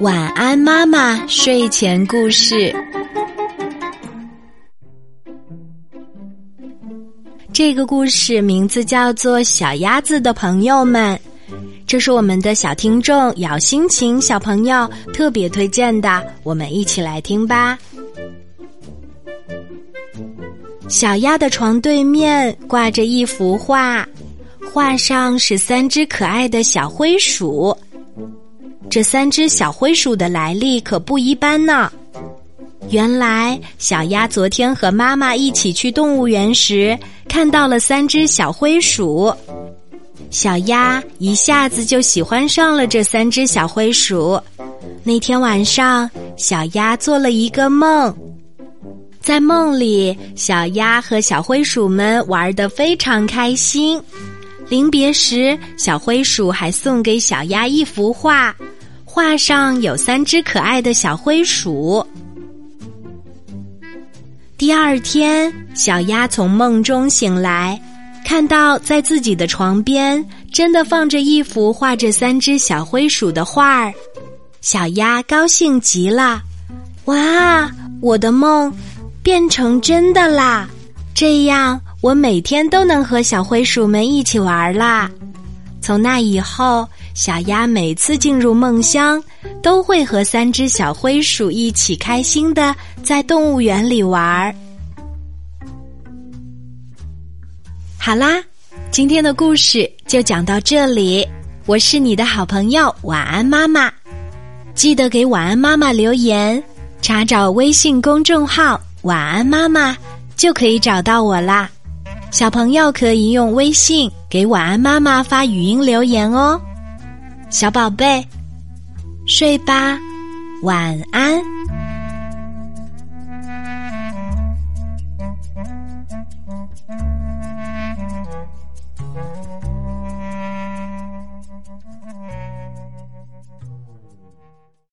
晚安，妈妈。睡前故事。这个故事名字叫做《小鸭子的朋友们》，这是我们的小听众姚心情小朋友特别推荐的，我们一起来听吧。小鸭的床对面挂着一幅画，画上是三只可爱的小灰鼠。这三只小灰鼠的来历可不一般呢。原来，小鸭昨天和妈妈一起去动物园时，看到了三只小灰鼠。小鸭一下子就喜欢上了这三只小灰鼠。那天晚上，小鸭做了一个梦，在梦里，小鸭和小灰鼠们玩得非常开心。临别时，小灰鼠还送给小鸭一幅画。画上有三只可爱的小灰鼠。第二天，小鸭从梦中醒来，看到在自己的床边真的放着一幅画着三只小灰鼠的画儿。小鸭高兴极了，哇！我的梦变成真的啦！这样我每天都能和小灰鼠们一起玩啦。从那以后。小鸭每次进入梦乡，都会和三只小灰鼠一起开心的在动物园里玩儿。好啦，今天的故事就讲到这里。我是你的好朋友晚安妈妈，记得给晚安妈妈留言，查找微信公众号“晚安妈妈”就可以找到我啦。小朋友可以用微信给晚安妈妈发语音留言哦。小宝贝，睡吧，晚安。